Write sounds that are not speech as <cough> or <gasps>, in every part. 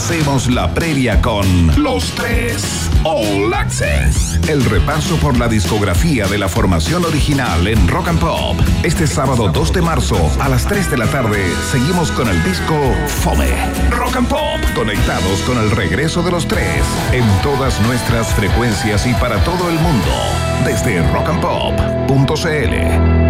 hacemos la previa con Los Tres All Access. El repaso por la discografía de la formación original en Rock and Pop. Este sábado 2 de marzo a las 3 de la tarde seguimos con el disco Fome. Rock and Pop. Conectados con el regreso de los tres en todas nuestras frecuencias y para todo el mundo. Desde rockandpop.cl.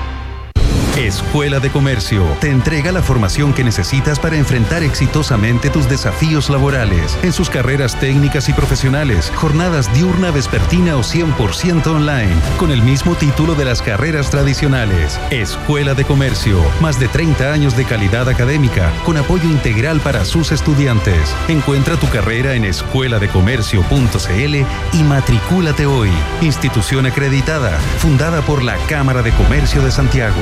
Escuela de Comercio te entrega la formación que necesitas para enfrentar exitosamente tus desafíos laborales en sus carreras técnicas y profesionales, jornadas diurna, vespertina o 100% online, con el mismo título de las carreras tradicionales. Escuela de Comercio, más de 30 años de calidad académica, con apoyo integral para sus estudiantes. Encuentra tu carrera en escueladecomercio.cl y matricúlate hoy. Institución acreditada, fundada por la Cámara de Comercio de Santiago.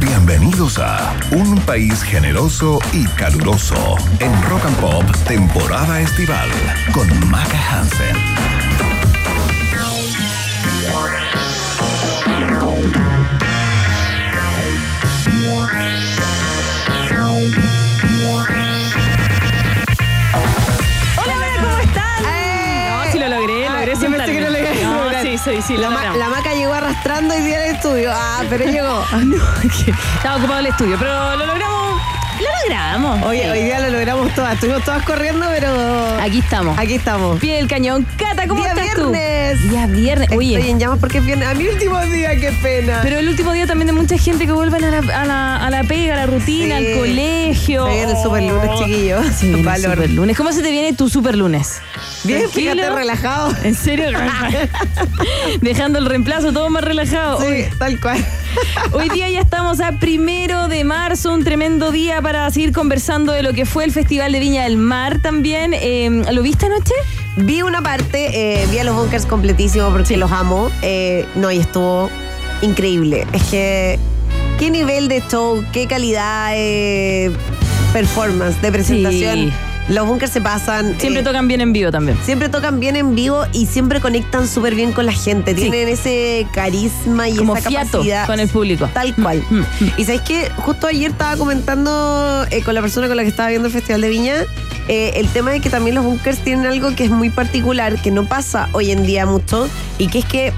Bienvenidos a Un país generoso y caluroso en Rock and Pop temporada estival con Maca Hansen. Sí, sí, sí, La, ma- maca llegó arrastrando y día al estudio. Ah, <laughs> pero llegó. Estaba ocupado el estudio, pero lo logramos. Lo logramos. Hoy, Sí. hoy día lo logramos todas. Estuvimos todas corriendo, pero. Aquí estamos. Aquí estamos. Pie del cañón. Cata, ¿cómo Día estás tú? viernes. Día viernes. Oye, Estoy en llamas porque es viernes. A mi último día, qué pena. pero el último día también de mucha gente que vuelven a la, a la, a la pega, a la rutina, Sí. al colegio. Se viene el super lunes, chiquillos. Viene el Valor. super lunes. ¿Cómo se te viene tu super lunes? Bien, fíjate, relajado. ¿En serio? <laughs> <laughs> Dejando el reemplazo todo más relajado. Sí, tal cual. Hoy día ya estamos a primero de marzo, un tremendo día para seguir conversando de lo que fue el Festival de Viña del Mar también. Eh, ¿Lo viste anoche? Vi una parte, eh, vi a los bunkers completísimo porque los amo. Eh, no, y estuvo increíble. Es que, qué nivel de show, qué calidad de performance, de presentación. Sí. Los bunkers se pasan. Siempre eh, tocan bien en vivo también. Siempre tocan bien en vivo y siempre conectan súper bien con la gente. Sí. Tienen ese carisma y Como esa fiato capacidad. con el público. Tal cual. Mm, mm. Y sabéis que justo ayer estaba comentando eh, con la persona con la que estaba viendo el Festival de Viña eh, el tema de que también los bunkers tienen algo que es muy particular, que no pasa hoy en día mucho, y que es que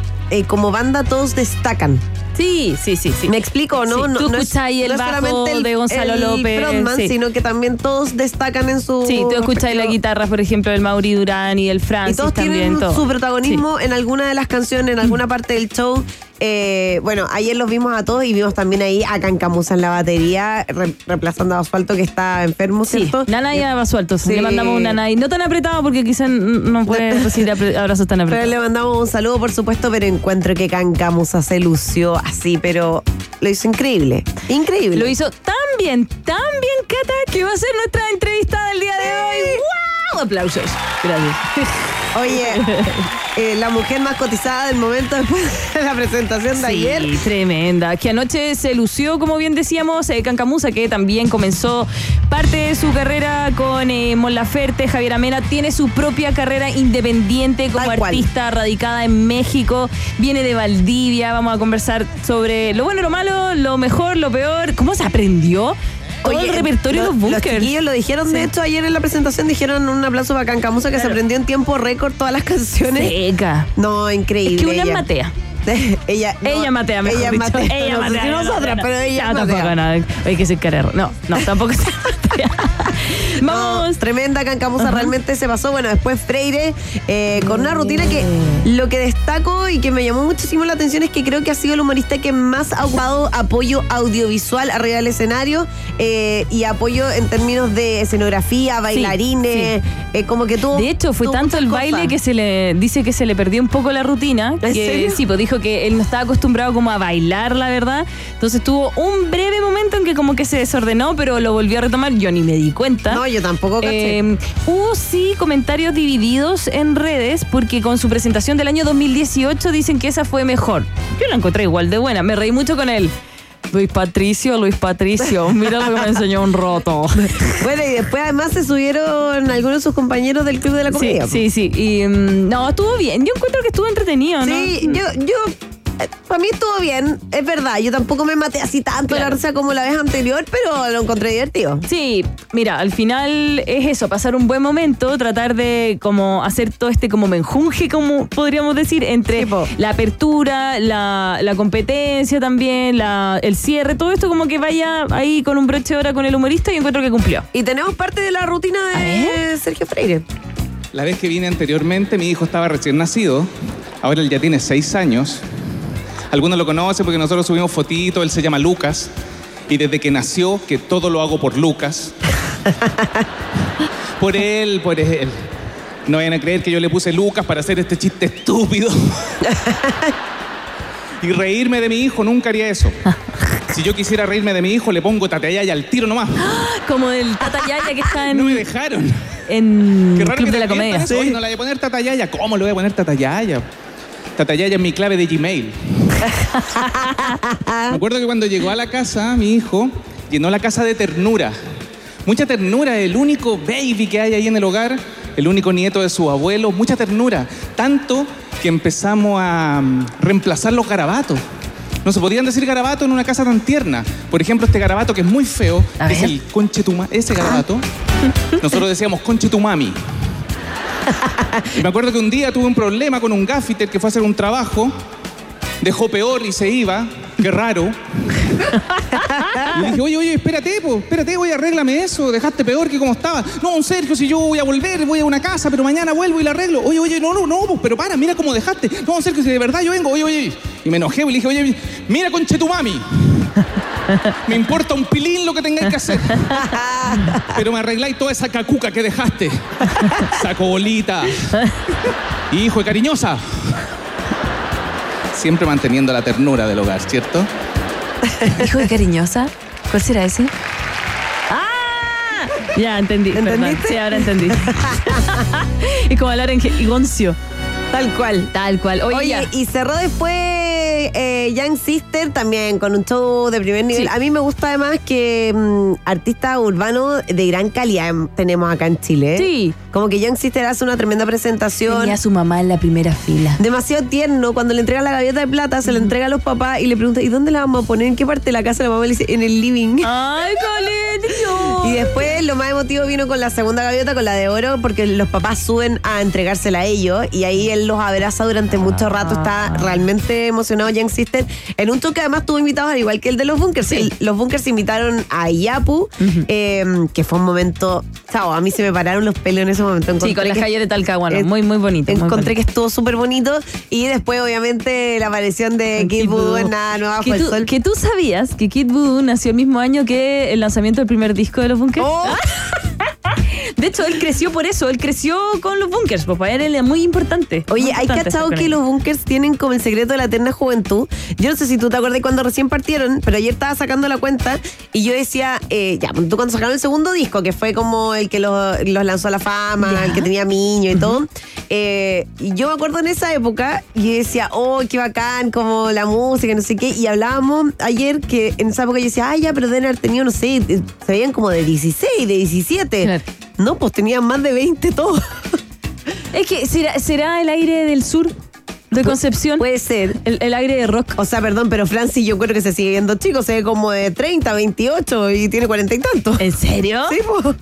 como banda todos destacan. Sí, sí, sí, sí. ¿Me explico, no? Sí, no tú no es- escuchas ahí el no bajo solamente el- de Gonzalo el López, frontman, sí. sino que también todos destacan en su. Sí, tú escuchas la guitarra, por ejemplo, del Mauri Durán y del Francis Y todos también. tienen todo. su protagonismo en alguna de las canciones, en alguna parte del show. Eh, bueno, ayer los vimos a todos y vimos también ahí a Cancamusa en la batería, re- reemplazando a Asfalto que está enfermo, Sí, ¿cierto? Nanay a Basualto. Sí. Le mandamos un Nanay. No tan apretado porque quizás no <laughs> puede recibir abrazos tan Pero apretados. le mandamos un saludo, por supuesto, pero encuentro que Cancamusa se lució así, pero lo hizo increíble. Increíble. Lo hizo tan bien, tan bien, Cata, que va a ser nuestra entrevista del día de hoy. ¡Wow! Aplausos. Gracias. <laughs> Oye, <laughs> eh, la mujer más cotizada del momento después de la presentación de ayer. Sí, tremenda. Que anoche se lució, como bien decíamos, eh, Cancamusa, que también comenzó parte de su carrera con eh, Mon Laferte, Javier Amena, tiene su propia carrera independiente como Tal cual. artista radicada en México, viene de Valdivia, vamos a conversar sobre lo bueno, lo malo, lo mejor, lo peor, cómo se aprendió todo el repertorio de lo- los bunkers. chiquillos lo dijeron, de hecho, ayer en la presentación dijeron un aplauso para Cancamusa que se aprendió en tiempo récord todas las canciones. Seca. No, increíble. Es que una es matea. <laughs> ella, no, ella matea, mejor Ella dicho. matea. Ella no matea. no, nosotras, no, no. pero ella No, matea. tampoco, no. Hay que ser carero. No, no, tampoco se matea. Vamos. tremenda cancamusa, realmente se pasó. Bueno, después Freire, eh, con una rutina que lo que destaco y que me llamó muchísimo la atención es que creo que ha sido el humorista que más ha ocupado apoyo audiovisual arriba del escenario eh, y apoyo en términos de escenografía, bailarines, eh, como que tuvo. De hecho, fue tanto el baile cosas. que se le dice que se le perdió un poco la rutina. ¿En que, serio? Sí, pues dijo que él no estaba acostumbrado como a bailar, la verdad. Entonces tuvo un breve momento en que como que se desordenó, pero lo volvió a retomar. Yo ni me di cuenta. No, yo tampoco caché. Eh, hubo sí comentarios divididos en redes porque con su presentación del año 2018 dicen que esa fue mejor. Yo la encontré igual de buena, me reí mucho con él. Luis Patricio, Luis Patricio, <laughs> mira lo que me enseñó un roto. Bueno, y después además se subieron algunos de sus compañeros del Club de la Comedia. sí, sí. Y mm, no, estuvo bien. Yo encuentro que estuvo entretenido, ¿no? Sí, yo, yo, para mí estuvo bien, es verdad. Yo tampoco me maté así tanto Claro. la risa como la vez anterior, pero lo encontré divertido. Sí, mira, al final es eso, pasar un buen momento, tratar de como hacer todo este como menjunje, como podríamos decir, entre la apertura, la, la competencia también, la, el cierre, todo esto como que vaya ahí con un broche de hora con el humorista y encuentro que cumplió. Y tenemos parte de la rutina de Sergio Freire. La vez que vine anteriormente, mi hijo estaba recién nacido. Ahora él ya tiene seis años. Algunos lo conocen porque nosotros subimos fotitos. Él se llama Lucas. Y desde que nació, que todo lo hago por Lucas. <laughs> por él, por él. No vayan a creer que yo le puse Lucas para hacer este chiste estúpido. <laughs> y reírme de mi hijo, nunca haría eso. <laughs> Si yo quisiera reírme de mi hijo, le pongo tateayaya al tiro nomás. <gasps> Como el Tata Yaya que está en, No me dejaron. en Qué raro Club que de la Comedia. Oye, no la voy a poner Tatayaya. ¿Cómo le voy a poner Tatayaya? Tatayaya es mi clave de Gmail. <laughs> Me acuerdo que cuando llegó a la casa, mi hijo llenó la casa de ternura. Mucha ternura, el único baby que hay ahí en el hogar, el único nieto de su abuelo, mucha ternura. Tanto que empezamos a mm, reemplazar los garabatos. No se podían decir garabato en una casa tan tierna. Por ejemplo, este garabato que es muy feo, que es el conchetuma, ese garabato. Nosotros decíamos conchetumami. Y me acuerdo que un día tuve un problema con un gaffiter que fue a hacer un trabajo, dejó peor y se iba, qué raro. Y dije, oye, oye, espérate, po, espérate, oye, arréglame eso, dejaste peor que como estaba. No, Sergio, si yo voy a volver, voy a una casa, pero mañana vuelvo y la arreglo. Oye, oye, no, no, no, pues, pero para, mira cómo dejaste. No, Sergio, si de verdad yo vengo, oye, oye. Y me enojé y le dije, oye, mira, conche tu mami. <laughs> Me importa un pilín lo que tengáis que hacer. <laughs> Pero me arregláis toda esa cacuca que dejaste. Saco bolita. Hijo de cariñosa. Siempre manteniendo la ternura del hogar, ¿cierto? <laughs> Hijo de cariñosa. ¿Cuál será ese? ¡Ah! Ya entendí. perdón. ¿Entendiste? Sí, ahora entendí. es como hablar en Goncio. Tal cual. Tal cual. Oye, Oye, y cerró después eh, Young Sister también con un show de primer nivel. Sí. A mí me gusta además que mm, artistas urbanos de gran calidad em, tenemos acá en Chile. Sí. Como que Young Sister hace una tremenda presentación. Tenía a su mamá en la primera fila. Demasiado tierno, cuando le entrega la gaviota de plata, se la entrega a los papás y le pregunta, ¿y dónde la vamos a poner? ¿En qué parte de la casa? La mamá le dice, en el living. ¡Ay, colegio! <laughs> Y después lo más emotivo vino con la segunda gaviota, con la de oro, porque los papás suben a entregársela a ellos y ahí él los abraza durante mucho rato. Está realmente emocionado Young Sister. En un show que además tuvo invitados al igual que el de los Bunkers. El- los Bunkers invitaron a Yapu, eh, que fue un momento. Chao, a mí se me pararon los pelos en ese momento. Sí, con las calles de Talcahuano. eh, muy, muy bonito. muy Encontré que estuvo súper bonito. Y después, obviamente, la aparición de Kid Voodoo en Nada Nueva que tú, que tú sabías que Kid Voodoo nació el mismo año que el lanzamiento del primer disco de los Bunkers. ¡Oh! <laughs> De hecho, él creció por eso. Él creció con los Bunkers. Pues para él era muy importante. Oye, Muy hay importante cachado estar con que los bunkers tienen como el secreto de la eterna juventud. Yo no sé si tú te acuerdas cuando recién partieron, pero ayer estaba sacando la cuenta y yo decía, eh, ya, tú cuando sacaron el segundo disco, que fue como el que los, los lanzó a la fama, el que tenía niño y todo, eh, y yo me acuerdo en esa época y yo decía, oh, qué bacán, como la música, no sé qué, y hablábamos ayer que en esa época yo decía, ay, ya, pero deben haber tenido, no sé, eh, se veían como de 16, de 17. Claro. No, pues tenían más de 20 todos. <laughs> Es que será, será el aire del sur de Concepción. Puede ser. el, el aire de rock. O sea, perdón, pero Francis yo creo que se sigue viendo chico, se ve como de 30, 28 y tiene 40 y tantos. ¿En serio? Sí, pues.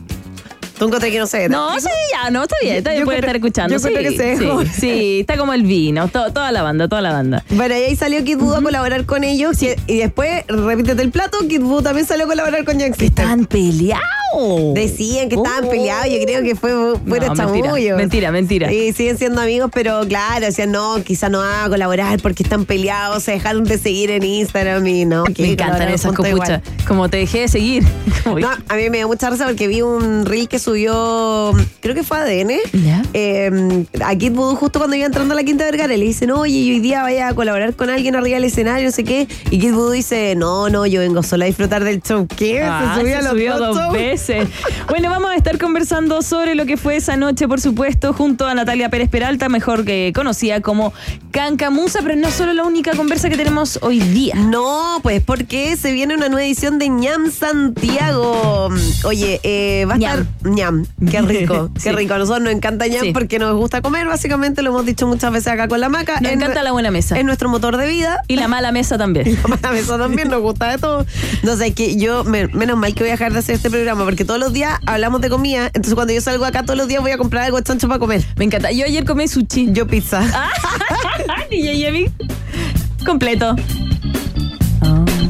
¿Tú encontré que no sé? No, sí, ya, no, está bien, está bien, Yo puede creo- estar escuchando. yo creo sí, que se sí, dejó. sí, está como el vino, to- toda la banda, toda la banda. Bueno, y ahí salió Kid Buu a colaborar con ellos. Y, y después, repítete el plato, Kid Buu también salió a colaborar con Sister. Están peleados No. Decían que estaban Oh. peleados, yo creo que fue fuera No, mentira, mentira, mentira. Sí, siguen siendo amigos, pero claro, decían, no, quizá no va a colaborar porque están peleados, se dejaron de seguir en Instagram y no. que Me encantan esas copuchas. Como te dejé de seguir. <laughs> No, a mí me dio mucha risa porque vi un reel que subió, creo que fue ADN, eh, a Kid Voodoo justo cuando iba entrando a la Quinta Vergara. Le dicen, oye, hoy día vaya a colaborar con alguien arriba del escenario, no sé qué. Y Kid Voodoo dice, no, no, yo vengo solo a disfrutar del show. ¿Qué? Ah, se subió a los subió dos shows. Veces. Bueno, vamos a estar conversando sobre lo que fue esa noche, por supuesto, junto a Natalia Pérez Peralta, mejor que conocida como Cancamusa, pero no solo la única conversa que tenemos hoy día. No, pues porque se viene una nueva edición de ñam Santiago. Oye, eh, va a Ñam. estar ñam. Qué rico, <laughs> qué Sí. rico. A nosotros nos encanta ñam Sí. porque nos gusta comer, básicamente lo hemos dicho muchas veces acá con la maca. Nos encanta la buena mesa. Es nuestro motor de vida. Y la mala mesa también. <laughs> A eso también nos gusta de todo. Sé, que yo, me- menos mal que voy a dejar de hacer este programa, porque todos los días hablamos de comida. Entonces, cuando yo salgo acá, todos los días voy a comprar algo chancho para comer. Me encanta. Yo ayer comí sushi. Yo pizza. <laughs> Completo.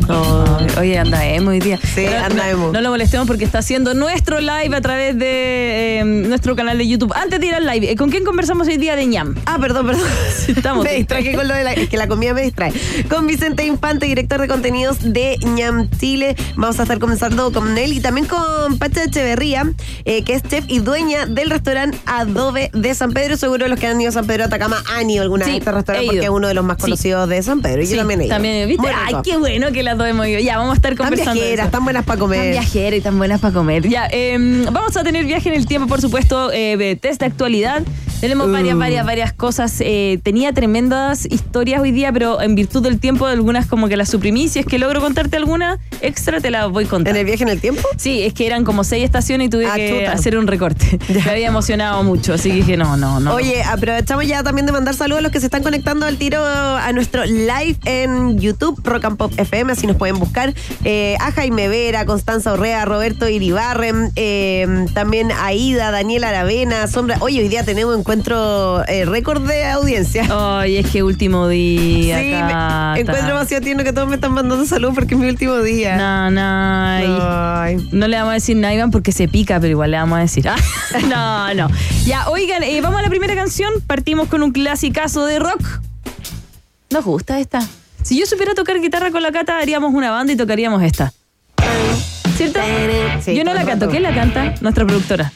Oh. Oye, anda emo hoy día. Sí, Pero anda no, emo. No lo molestemos porque está haciendo nuestro live a través de eh, nuestro canal de YouTube. Antes de ir al live, eh, ¿con quién conversamos hoy día de ñam? Ah, perdón, perdón. <laughs> Estamos me distraje con lo de la, es que la comida me distrae. Con Vicente Infante, director de contenidos de ñam Chile. Vamos a estar comenzando con él y también con Pacha Echeverría, eh, que es chef y dueña del restaurante Adobe de San Pedro. Seguro los que han ido a San Pedro Atacama han ido alguna Sí, vez a este restaurante porque es uno de los más Sí. conocidos de San Pedro. Y Sí, yo también he ido. también, ¿viste? Ay, qué bueno que las hemos ido. Ya, vamos a estar Tan conversando. de viajeras, tan buenas para comer. Tan viajeras y tan buenas para comer. Ya, eh, vamos a tener viaje en el tiempo, por supuesto, eh, test de actualidad. Tenemos varias, Uh. varias, varias cosas. Eh, tenía tremendas historias hoy día, pero en virtud del tiempo, algunas como que las suprimí. Si es que logro contarte alguna extra, te la voy a contar. ¿En el viaje en el tiempo? Sí, es que eran como seis estaciones y tuve Ah, que chuta. hacer un recorte. <laughs> Me había emocionado mucho, así que dije, no, no, no. Oye, aprovechamos ya también de mandar saludos a los que se están conectando al tiro a nuestro live en YouTube, Rock and Pop FM, así nos pueden buscar. Eh, a Jaime Vera, Constanza Orrea, Roberto Iribarren, eh, también a Ida, Daniel Aravena, Sombra. Oye, hoy día tenemos encuentro eh, récord de audiencia. Ay, es que último día. sí, me- Cata. encuentro demasiado tierno que todos me están mandando saludos porque es mi último día. No, no. Ay. No le vamos a decir nada Iván porque se pica, pero igual le vamos a decir. Ah, <laughs> no, no. Ya, oigan, eh, vamos a la primera canción. Partimos con un clasicazo de rock. Nos gusta esta. Si yo supiera tocar guitarra con la cata, haríamos una banda y tocaríamos esta. ¿Cierto? Sí, yo no la canto. ¿Quién la canta? Nuestra productora.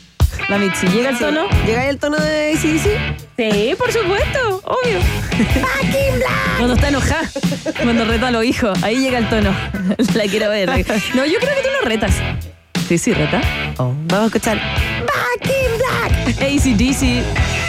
La Mitzi. ¿Llega el tono? ¿Llega el tono de ACDC? Sí, por supuesto, obvio. <laughs> Cuando está enojada, cuando reta a los hijos, ahí llega el tono. <laughs> La quiero ver. No, yo creo que tú lo retas. Sí, sí, reta. Vamos a escuchar. Back in Black. ACDC.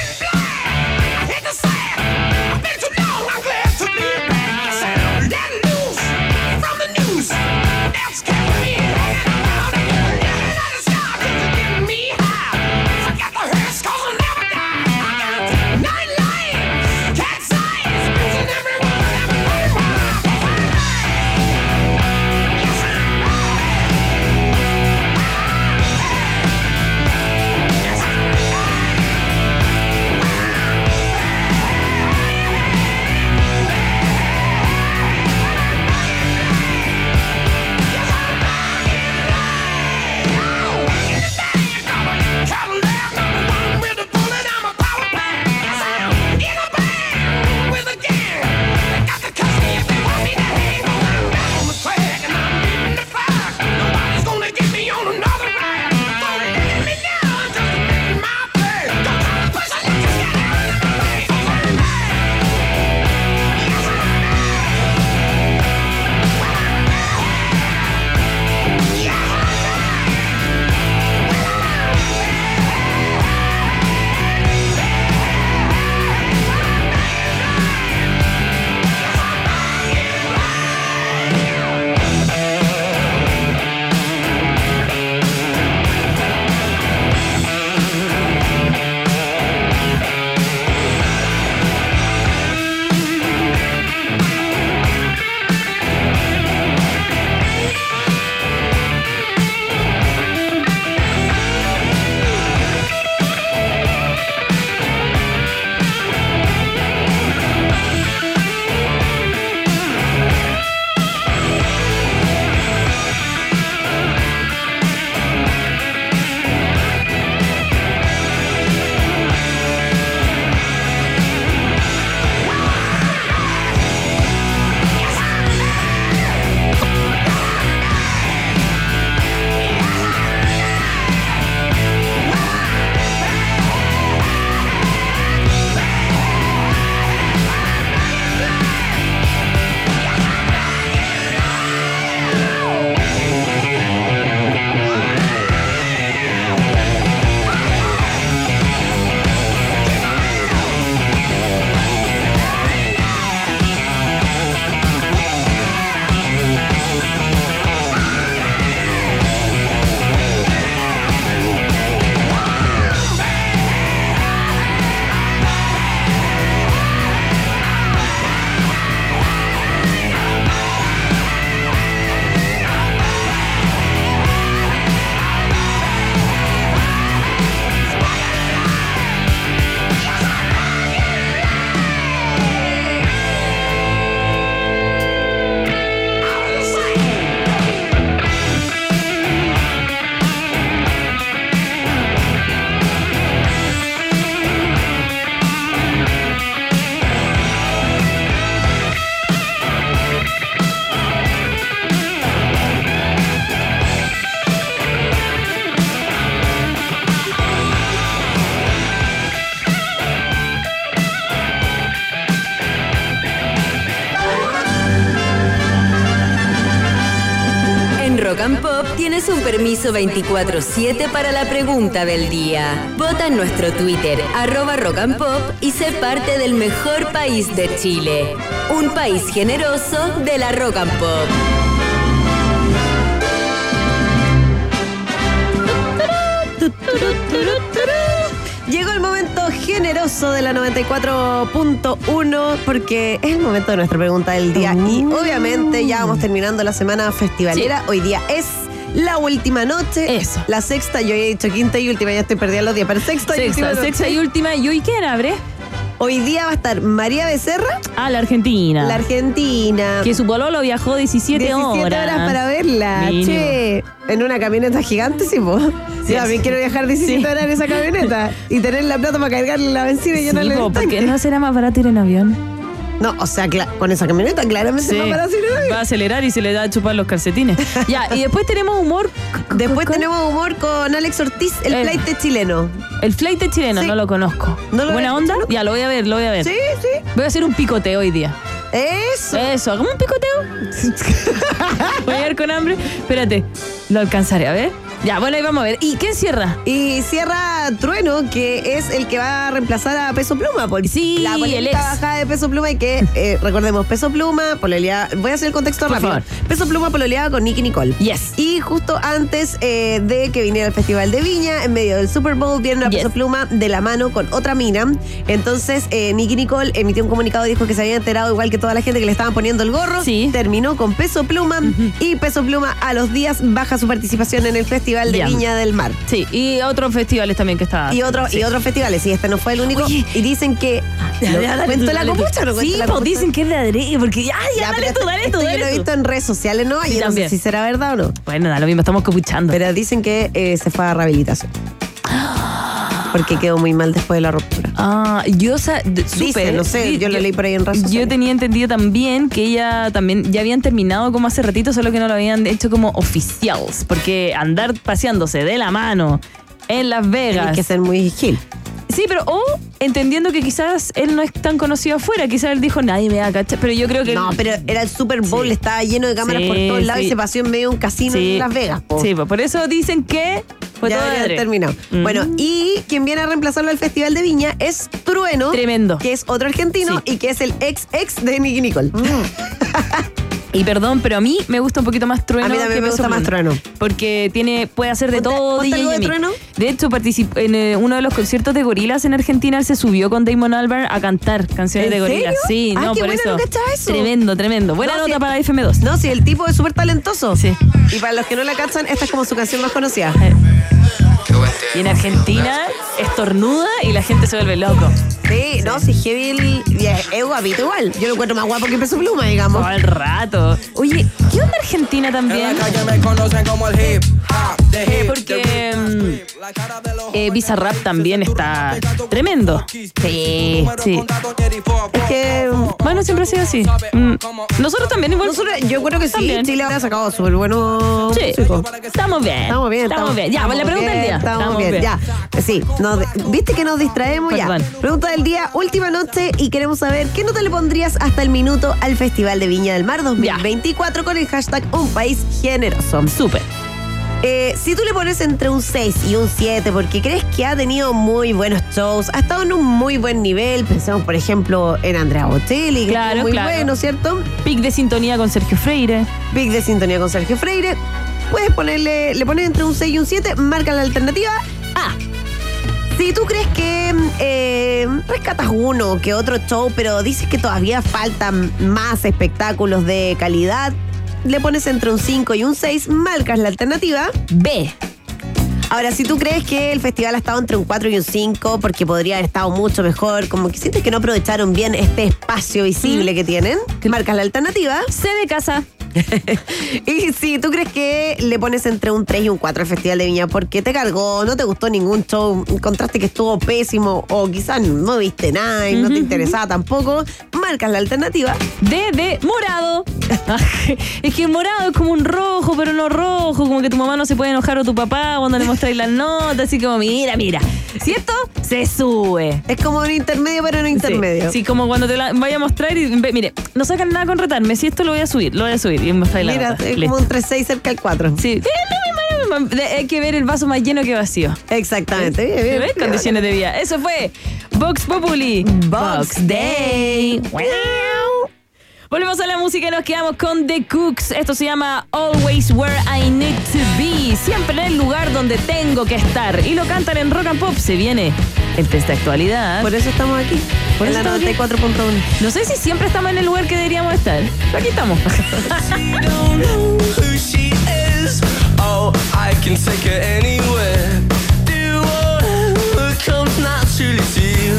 Permiso 24-7 para la pregunta del día. Vota en nuestro Twitter, arroba Rock and Pop, y sé parte del mejor país de Chile. Un país generoso de la Rock and Pop. Llegó el momento generoso de la 94.1 porque es el momento de nuestra pregunta del día y obviamente ya vamos terminando la semana festivalera. Hoy día es la última noche. Eso. La sexta, yo he dicho quinta y última, ya estoy perdida los días, pero sexta, y última noche. sexta y última. ¿Y hoy quién abre? Hoy día va a estar María Becerra, Ah, la Argentina. la Argentina. Que su pololo viajó 17, 17 horas. para verla. Mínimo. Che, en una camioneta gigante, sí, po. Sí, Yo también quiero viajar 17 Sí. horas en esa camioneta y tener la plata para cargarle la benzina y Sí, llenarle po, el porque no será más barato ir en avión. No, o sea, con esa camioneta claramente Sí. va para el avión. Va a acelerar y se le da a chupar los calcetines. <laughs> ya, y después tenemos humor. Después con- tenemos humor con Alex Ortiz, el Eh. flight chileno. El flight chileno, Sí. no lo conozco. ¿No lo ¿Buena onda? Ya, lo voy a ver, lo voy a ver. Sí, sí. Voy a hacer un picoteo hoy día. Eso. Eso, hagamos un picoteo. <laughs> voy a ir con hambre. Espérate, lo alcanzaré, a ver. Ya, bueno, ahí vamos a ver. ¿Y quién cierra? Y cierra Trueno, que es el que va a reemplazar a Peso Pluma. Por Sí, la el ex. bajada de Peso Pluma y que, eh, recordemos, Peso Pluma, pololeaba, voy a hacer el contexto Por rápido. favor. Peso Pluma pololeaba con Nicky Nicole. Yes. Y justo antes eh, de que viniera el Festival de Viña, en medio del Super Bowl, vieron a Yes. Peso Pluma de la mano con otra mina. Entonces, eh, Nicky Nicole emitió un comunicado y dijo que se había enterado, igual que toda la gente que le estaban poniendo el gorro. Sí. Terminó con Peso Pluma y Peso Pluma a los días baja su participación en el Festival de Bien. Viña del Mar. Sí, y otros festivales también que está. Y, otro, sí. y otros festivales, y este no fue el único. Oye. y dicen que. Ya, ¿Lo- ¿Cuento la copucha no Sí, pues dicen que es de adrede, porque ya, ya, Ya, dale pero tú, dale esto tú, yo lo he visto en redes sociales, ¿no? Sí, Y no sé si será verdad o no. Bueno, da lo mismo, estamos copuchando. Pero dicen que eh, se fue a rehabilitación. Porque quedó muy mal después de la ruptura. Ah, yo d- Dice, supe, no sé, yo lo leí por ahí en redes Yo tenía entendido también que ella también ya habían terminado como hace ratito, solo que no lo habían hecho como oficials, porque andar paseándose de la mano en Las Vegas. Hay que ser muy gil. Sí, pero o entendiendo que quizás él no es tan conocido afuera, quizás él dijo nadie me va a cachar, pero yo creo que No, pero era el Super Bowl, Sí. estaba lleno de cámaras Sí, por todos lados sí. y se paseó en medio de un casino en Las Vegas. po. Sí, por eso dicen que fue ya todo terminado. Mm. Bueno, y quien viene a reemplazarlo al Festival de Viña es Trueno. Tremendo. Que es otro argentino y que es el ex ex de Nicky Nicole. <laughs> Y perdón, pero a mí me gusta un poquito más Trueno. A mí también que me gusta más. Trueno. Porque tiene, puede hacer de Ponte- todo ponte DJ algo de. Trueno. De hecho, participó en eh, uno de los conciertos de gorilas en Argentina. Él se subió con Damon Albarn a cantar canciones ¿En de gorilas. serio? Sí, Ah, no, qué por eso. no eso. Tremendo, tremendo. Buena No, nota para FM2. No, sí, el tipo es súper talentoso. Sí. Y para los que no la cachan, esta es como su canción más conocida. Y en Argentina estornuda y la gente se vuelve loco. Sí, no, sí, Heavy el- y es, es guapito igual. Yo lo encuentro más guapo que Peso Pluma, digamos. Todo el rato. Oye, ¿qué onda Argentina también? me conocen como el hip hop, the Eh, hip, porque mm, eh, Bizarrap también está tremendo. Sí. Sí. Es que. Bueno, siempre ha sido así. Mm, Nosotros también igual. Nosotros, yo creo que sí, También. Chile ha sacado súper bueno. Sí, músicos. estamos bien. Estamos bien, Estamos bien. Ya, pues la pregunta del día. Estamos, bien, ya. Sí, nos viste que nos distraemos Perdón. ya. Pregunta del día, última noche y queremos saber qué nota le pondrías hasta el minuto al Festival de Viña del Mar 2024 con el hashtag Un País Generoso. Súper. Eh, si tú le pones entre un 6 y un 7 porque crees que ha tenido muy buenos shows, ha estado en un muy buen nivel, pensemos por ejemplo en Andrea Bocelli, que Claro, estuvo muy claro. bueno, ¿cierto? Pic de sintonía con Sergio Freire. Big de sintonía con Sergio Freire. Puedes ponerle, le pones entre un 6 y un 7, marca la alternativa A. Si tú crees que eh, rescatas uno que otro show, pero dices que todavía faltan más espectáculos de calidad, le pones entre un 5 y un 6, marcas la alternativa. B. Ahora, si tú crees que el festival ha estado entre un 4 y un 5, porque podría haber estado mucho mejor, como que sientes que no aprovecharon bien este espacio visible que tienen, marcas la alternativa. C de casa. <laughs> Y si tú crees que le pones entre un 3 y un 4 al Festival de Viña porque te cargó, no te gustó ningún show, encontraste que estuvo pésimo o quizás no viste nada y no te interesaba tampoco, marcas la alternativa. D de morado. <laughs> es que morado es como un rojo, pero no rojo. Como que tu mamá no se puede enojar o tu papá cuando le mostráis las notas. Así como, mira, mira. Si esto se sube. Es como un intermedio, pero no intermedio. Sí, sí, como cuando te la vaya a mostrar y mire, no sacan nada con retarme. Si esto lo voy a subir, lo voy a subir. Y mostráis la Mira, nota. es como un 3-6 cerca del 4. Sí. Hay que ver el vaso más lleno que vacío. Exactamente. Bien, bien. ¿Ves? Condiciones de vida. Eso fue Vox Populi. Vox Day. Volvemos a la música y nos quedamos con The Cooks. Esto se llama Always Where I Need to Be. Siempre en el lugar donde tengo que estar. Y lo cantan en Rock and Pop. Se viene el test de actualidad. Por eso estamos aquí. Por en eso la estamos aquí. 94.1. No sé si siempre estamos en el lugar que deberíamos estar. Pero aquí estamos. don't <laughs> know who she is. I can take her anywhere. Do whatever comes naturally to you.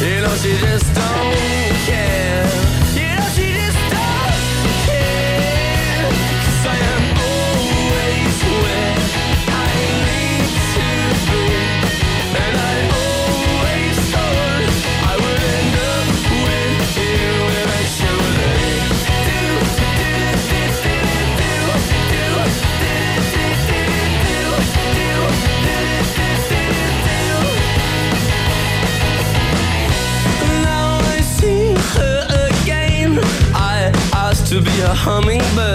You know she just don't care. Hummingbird,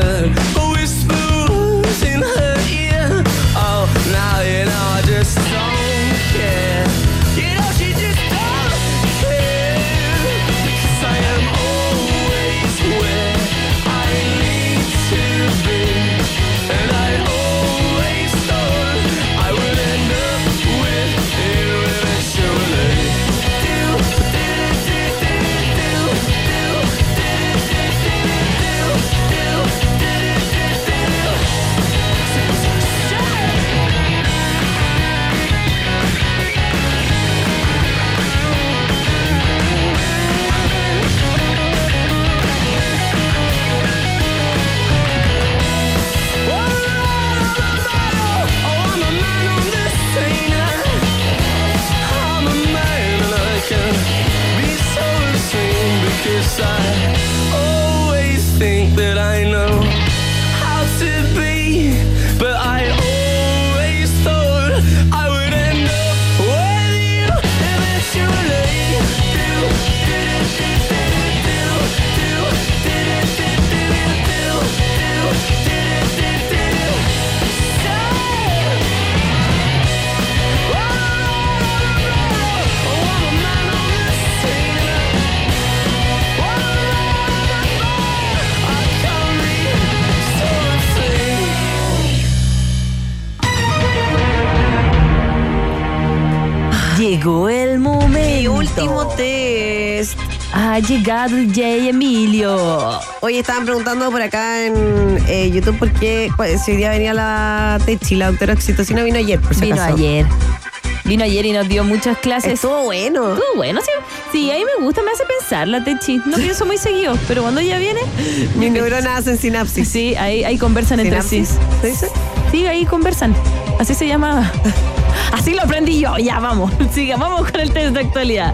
último test. Ha llegado el J. Emilio. Oye, estaban preguntando por acá en eh, YouTube por qué pues, si hoy día venía la Techi, la doctora Oxitocina vino ayer, por si Vino acaso. ayer. Vino ayer y nos dio muchas clases. Estuvo bueno. Estuvo bueno, sí. Sí, a mí me gusta, me hace pensar la Techi. No pienso muy seguido, pero cuando ella viene, <laughs> Mis neuronas hacen sinapsis. sí, ahí, ahí conversan entre sí. ¿Sinapsis? ¿Se dice? Sí, ahí conversan. Así se llama. <laughs> Así lo aprendí yo. Ya, vamos. <laughs> Siga, vamos con el test de actualidad.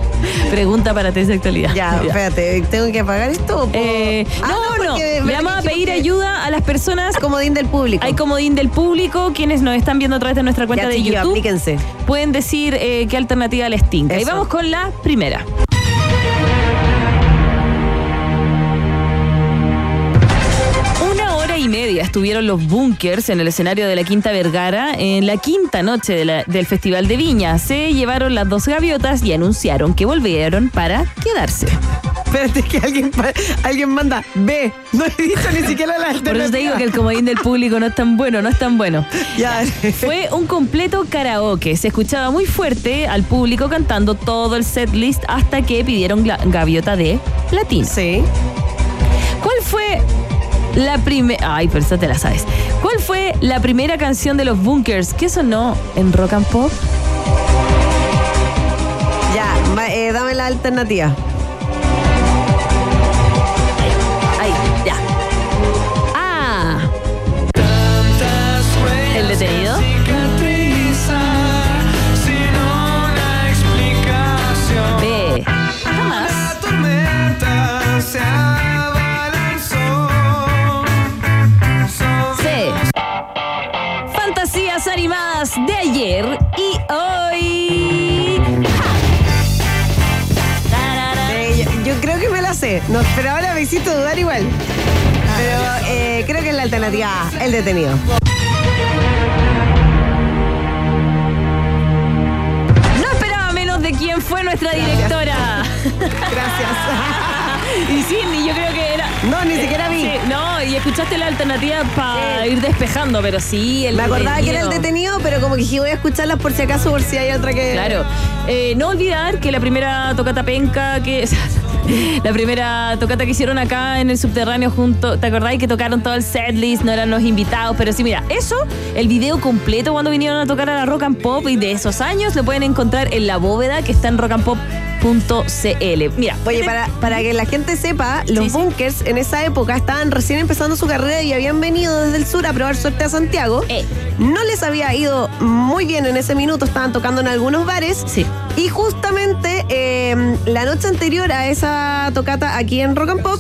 Pregunta para test de actualidad. Ya, <laughs> espérate, ¿tengo que apagar esto? o puedo- Eh, Ah, no, no, Le vamos a pedir que- ayuda a las personas. Comodín del público. Hay comodín del público, quienes nos están viendo a través de nuestra cuenta ya, de chiquillos, YouTube. aplíquense. Pueden decir eh, qué alternativa les tinca. Y vamos con la primera. Media estuvieron los bunkers en el escenario de la Quinta Vergara en la quinta noche de la- del Festival de Viña. Se llevaron las dos gaviotas y anunciaron que volvieron para quedarse. Espérate que alguien, manda B. No he dicho ni siquiera la <laughs> Por eso te digo alternativa. que el comodín del público no es tan bueno, no es tan bueno. Ya. Fue un completo karaoke. Se escuchaba muy fuerte al público cantando todo el set list hasta que pidieron gaviota de platino. Sí. ¿Cuál fue la primera... Ay, pero esa te la sabes. ¿Cuál fue la primera canción de los Bunkers que sonó en Rock and Pop? Ya, eh, dame la alternativa. De ayer y hoy. Eh, yo, yo creo que me la sé. No, pero ahora me hiciste dudar igual. Pero eh, creo que es la alternativa A, el detenido. No esperaba menos de quién fue nuestra directora. <laughs> Gracias. <laughs> <laughs> y sí, ni yo creo que era. No, ni siquiera vi. Sí, no, y escuchaste la alternativa para ir despejando, pero sí, el Me acordaba que era el detenido, pero como que dije voy a escucharlas por si acaso, por si hay otra que. Claro. Eh, no olvidar que la primera tocata penca que. <laughs> La primera tocata que hicieron acá en el subterráneo junto, ¿te acordáis que tocaron todo el setlist? No eran los invitados, pero sí, mira, eso, el video completo cuando vinieron a tocar a la Rock and Pop y de esos años lo pueden encontrar en la bóveda que está en rockandpop.cl. Mira, Oye, para, para que la gente sepa, los Sí, sí. bunkers en esa época estaban recién empezando su carrera y habían venido desde el sur a probar suerte a Santiago. Eh. No les había ido muy bien en ese minuto, estaban tocando en algunos bares. Sí. Y justamente eh, la noche anterior a esa tocata aquí en Rock and Pop,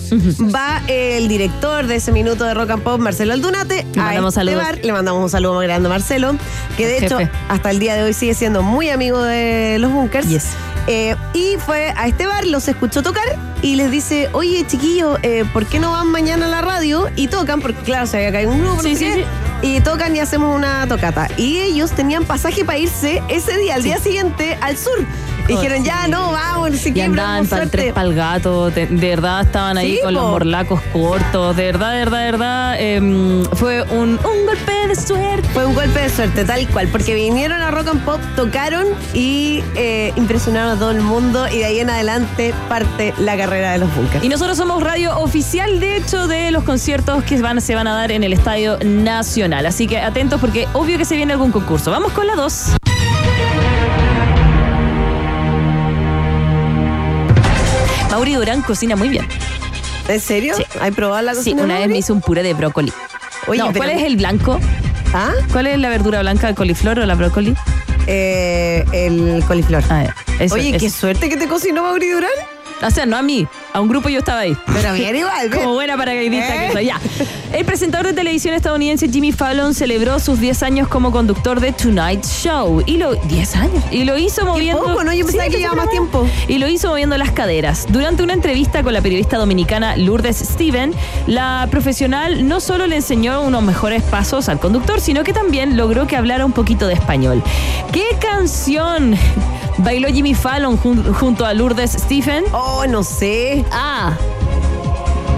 va el director de ese minuto de Rock and Pop, Marcelo Aldunate, Le a mandamos este saludos. bar. Le mandamos un saludo muy grande a Marcelo, que de hecho hasta el día de hoy sigue siendo muy amigo de los bunkers. Yes. Eh, y fue a este bar, los escuchó tocar y les dice, oye chiquillo, eh, ¿por qué no van mañana a la radio? Y tocan, porque claro, se había caído un grupo, sí. y tocan y hacemos una tocata. Y ellos tenían pasaje para irse ese día, al día siguiente, al sur. Y <laughs> dijeron, ya no, vamos, no sé Y andaban para el suerte". tres pa'l gato, de, de verdad estaban ahí Sí, con los morlacos cortos, de verdad, de verdad, de verdad. em, fue un, un golpe de suerte. Fue un golpe de suerte, tal cual, porque vinieron a Rock and Pop, tocaron y eh, impresionaron a todo el mundo y de ahí en adelante parte la carrera de los bunkers. Y nosotros somos radio oficial, de hecho, de los conciertos que van, se van a dar en el Estadio Nacional. Así que atentos porque obvio que se viene algún concurso. Vamos con la 2. Mauri Durán cocina muy bien. ¿En serio? Sí. ¿Hay probado la Sí, cocina? una vez me hizo un puré de brócoli. Oye, no, pero- ¿cuál es el blanco? ¿Ah? ¿Cuál es la verdura blanca? ¿El coliflor o la brócoli? Eh, el coliflor. Ah. Eso, Oye, qué suerte que te cocinó Mauri Durán. O sea, no a mí, a un grupo yo estaba ahí. Pero bien <laughs> igual, bien. Como buena paracaidista ¿Eh? que soy. Ya. El presentador de televisión estadounidense Jimmy Fallon celebró sus 10 años como conductor de Tonight Show. Y lo. 10 años. Y lo hizo moviendo. poco, ¿no? Yo pensaba que ese llevaba más tiempo. Y lo hizo moviendo las caderas. Durante una entrevista con la periodista dominicana Lourdes Steven, la profesional no solo le enseñó unos mejores pasos al conductor, sino que también logró que hablara un poquito de español. ¿Qué canción bailó Jimmy Fallon jun- junto a Lourdes Stephen? Oh, no sé. A.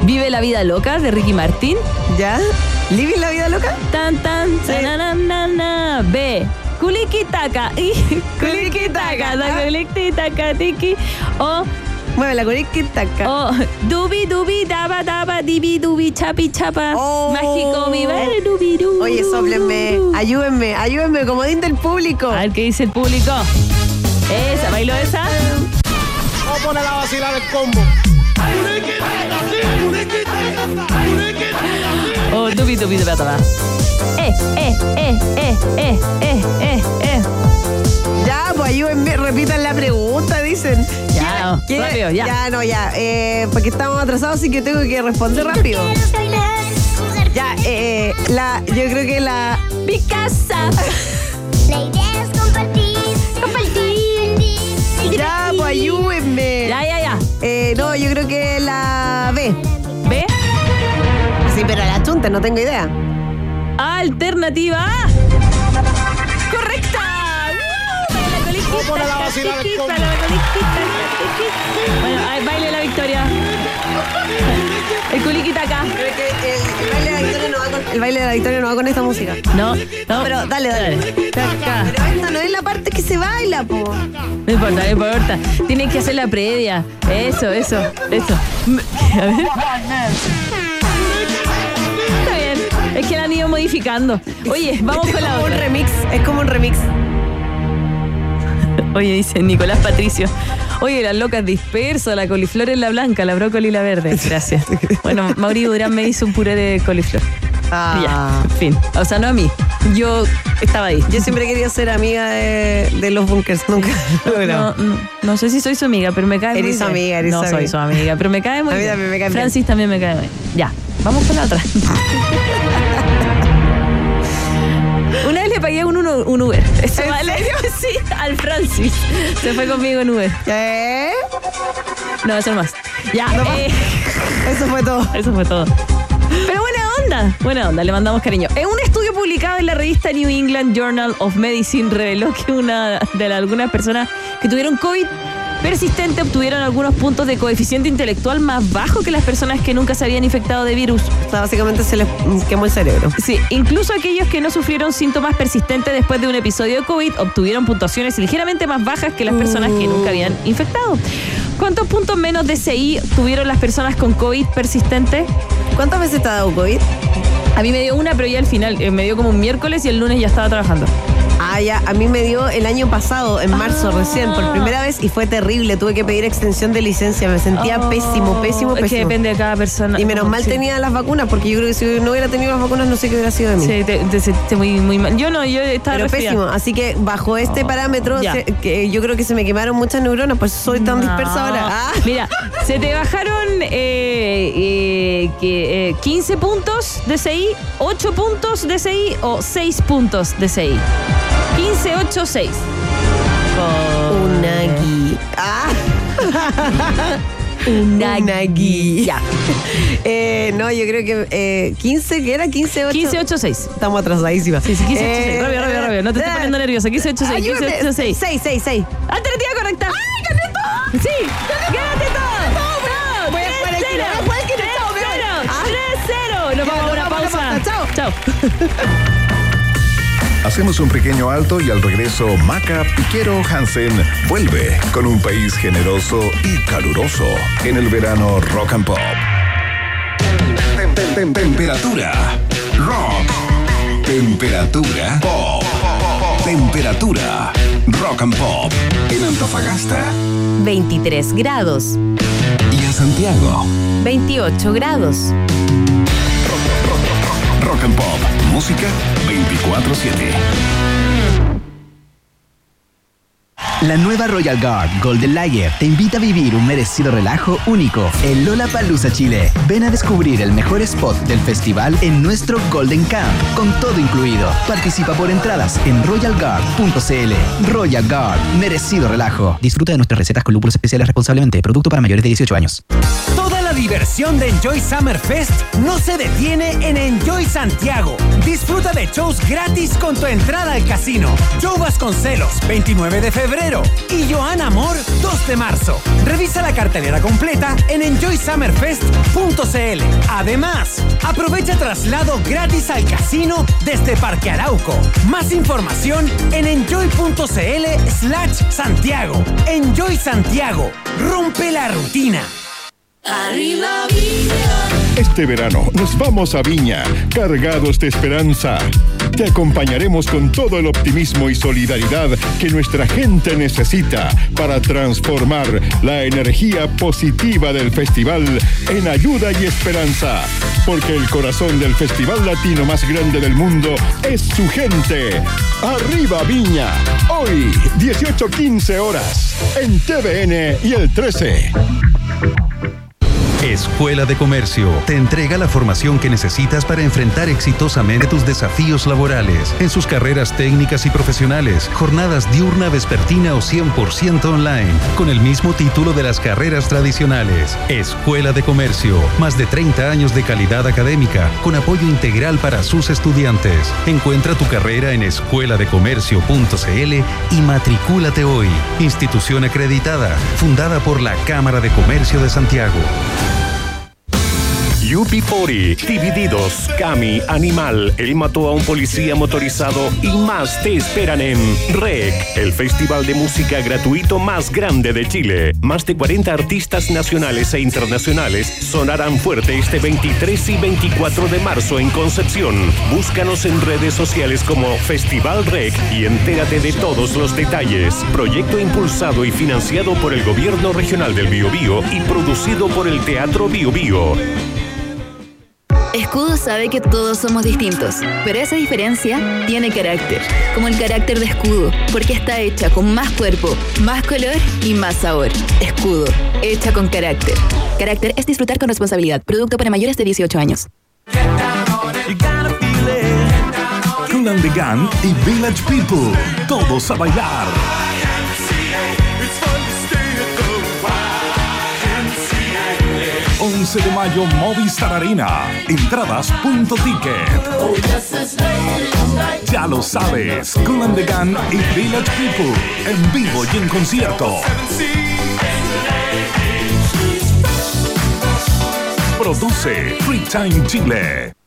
Vive la vida loca de Ricky Martin. ¿Ya? ¿Living la vida loca? Tan tan tananana. B. Kulikitaka. <laughs> Y Kulikitaka. da Kulikitaka tiki. O. Mueve la taca. O. Dubi dubi daba daba dibi dubi chapi chapa. Oh. Mágico mi baile dubi du. Oye, soplenme, ayúdenme, ayúdenme, comodín del público. A ver qué dice el público. Esa, ¿bailó esa? Vamos a poner a vacilar el combo. O dubi dubi daba daba. Eh, eh, eh, eh, eh, eh, eh, eh. Ya, pues ayúdenme, repitan la pregunta, dicen. Ya, ¿Qué- rápido, ya. Ya, no, ya. Eh, porque estamos atrasados, así que tengo que responder rápido. Ya, eh, la, yo creo que la. Mi casa. <laughs> La idea es compartir. Que la B. ¿Ve? Sí, pero la chunta, no tengo idea. Alternativa A. ¡Correcta! La a. Bueno, baile la victoria. El culiquita acá. Creo que el, el baile de la victoria no va con, el baile de la victoria no va con esta música. No, no. Pero dale, dale. Acá. No es la parte que se baila, po. No importa, no importa. Tienen que hacer la previa. Eso, eso, eso. <laughs> A ver. Está bien. Es que la han ido modificando. Oye, vamos es con la como un remix, es como un remix. <laughs> Oye, dice Nicolás Patricio. Oye, las locas dispersas, la coliflor es la blanca, la brócoli y la verde. Gracias. <laughs> Bueno, Mauri Durán me hizo un puré de coliflor. Ah. Ya, en fin. O sea, no a mí. Yo estaba ahí. Yo siempre quería ser amiga de, de los bunkers, nunca lo <laughs> No, no, no sé si soy su amiga, pero me cae muy Eres bien. su amiga, eres No su soy amiga. su amiga, pero me cae <laughs> muy bien. también me cae bien. Francis también me cae bien. Ya, vamos con la otra. <laughs> Una vez le pagué un, un Uber. Eso ¿En vale. Sí, al Francis. Se fue conmigo en Uber. ¿Eh? No, eso no más. Ya, No eh, Eso fue todo. eso fue todo. Pero buena onda, buena onda, le mandamos cariño. En un estudio publicado en la revista New England Journal of Medicine reveló que una de las- algunas personas que tuvieron COVID persistente obtuvieron algunos puntos de coeficiente intelectual más bajo que las personas que nunca se habían infectado de virus. O sea, básicamente se les quemó el cerebro. Sí, incluso aquellos que no sufrieron síntomas persistentes después de un episodio de COVID obtuvieron puntuaciones ligeramente más bajas que las personas que nunca habían infectado. ¿Cuántos puntos menos de CI tuvieron las personas con COVID persistente? ¿Cuántas veces te ha dado COVID? A mí me dio una, pero ya al final, eh, me dio como un miércoles y el lunes ya estaba trabajando. Ah, ya, a mí me dio el año pasado, en marzo Ah. recién, por primera vez, y fue terrible. Tuve que pedir extensión de licencia, me sentía Oh, pésimo, pésimo, Es que pésimo. depende de cada persona. Y menos mal Sí. tenía las vacunas, porque yo creo que si no hubiera tenido las vacunas, no sé qué hubiera sido de mí. Sí, te, te sentiste muy, muy mal. Yo no, yo estaba Pero resfriada. pésimo, así que bajo este parámetro, Ya. se- que yo creo que se me quemaron muchas neuronas, pues soy tan dispersa No. ahora. Ah. Mira, se te bajaron eh, eh, que, eh, 15 puntos de CI, 8 puntos de CI o 6 puntos de CI. 15, 8, 6. Unagi. Ah. <laughs> Unagi. Ya. Eh, no, yo creo que eh, 15, ¿qué era? 15, 8. 15, 8, 6. Estamos atrasadísimas. Sí, sí, 15, 8, 6. Rápido, rápido, rápido. No te estés poniendo nerviosa. 15, 8, 6. 15, 8, 6. 6, 6, 6. Alternativa correcta. ¡Ay, todo! Sí, <laughs> Hacemos un pequeño alto y al regreso Maca Piquero Hansen vuelve con un país generoso y caluroso en el verano rock and pop. Tem- tem- tem- Temperatura rock. Temperatura pop. Temperatura rock and pop en Antofagasta 23 grados, y en Santiago. 28 grados. Pop, música 24/7. La nueva Royal Guard Golden Lager te invita a vivir un merecido relajo único en Lollapalooza, Chile. Ven a descubrir el mejor spot del festival en nuestro Golden Camp, con todo incluido. Participa por entradas en royalguard.cl. Royal Guard, merecido relajo. Disfruta de nuestras recetas con lúpulos especiales responsablemente. Producto para mayores de 18 años. La diversión de Enjoy Summer Fest no se detiene en Enjoy Santiago. Disfruta de shows gratis con tu entrada al casino. Joe Vasconcelos, 29 de febrero. Y Joan Amor, 2 de marzo. Revisa la cartelera completa en enjoysummerfest.cl. Además, aprovecha traslado gratis al casino desde Parque Arauco. Más información en enjoy.cl slash Santiago. Enjoy Santiago. Rompe la rutina. Arriba Viña. Este verano nos vamos a Viña, cargados de esperanza. Te acompañaremos con todo el optimismo y solidaridad que nuestra gente necesita para transformar la energía positiva del festival en ayuda y esperanza. Porque el corazón del festival latino más grande del mundo es su gente. Arriba Viña, hoy 18-15 horas, en TVN y el 13. Escuela de Comercio te entrega la formación que necesitas para enfrentar exitosamente tus desafíos laborales en sus carreras técnicas y profesionales, jornadas diurna, vespertina o 100% online, con el mismo título de las carreras tradicionales. Escuela de Comercio, más de 30 años de calidad académica, con apoyo integral para sus estudiantes. Encuentra tu carrera en escueladecomercio.cl y matricúlate hoy. Institución acreditada, fundada por la Cámara de Comercio de Santiago. UP40, Divididos, Cami, Animal, Él mató a un policía motorizado y más te esperan en REC, el festival de música gratuito más grande de Chile. Más de 40 artistas nacionales e internacionales sonarán fuerte este 23 y 24 de marzo en Concepción. Búscanos en redes sociales como Festival REC y entérate de todos los detalles. Proyecto impulsado y financiado por el Gobierno Regional del Biobío y producido por el Teatro Biobío. Escudo sabe que todos somos distintos, pero esa diferencia tiene carácter, como el carácter de Escudo, porque está hecha con más cuerpo, más color y más sabor. Escudo, hecha con carácter. Carácter es disfrutar con responsabilidad. Producto para mayores de 18 años. Cool and the Gang y Village People. Todos a bailar. 11 de mayo Movistar Arena. Entradas.ticket. Ya lo sabes, Cool and the Gang y Village People en vivo y en concierto. Produce Free Time Chile.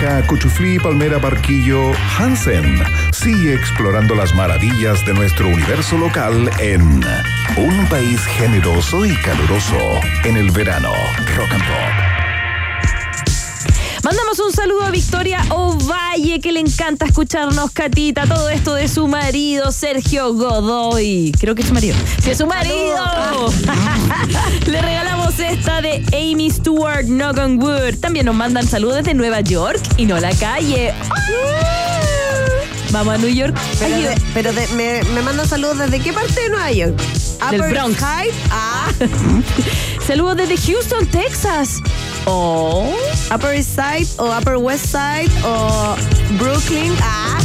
Maca, Cuchuflí, Palmera, Barquillo, Hansen. Sigue explorando las maravillas de nuestro universo local en un país generoso y caluroso en el verano. Rock and Pop. Mandamos un saludo a Victoria Ovalle, que le encanta escucharnos, Catita, todo esto de su marido, Sergio Godoy. Creo que es su marido. ¡Sí, es su marido! <laughs> le regalamos esta de Amy Stewart, Knock on Wood. También nos mandan saludos desde Nueva York y no la calle. Vamos a New York. Pero, de- pero de- me, me mandan saludos desde qué parte de Nueva York? Del Upper Bronx. Side? Ah. <laughs> Saludos desde Houston, Texas. Oh. Upper East Side o Upper West Side o Brooklyn. Ah.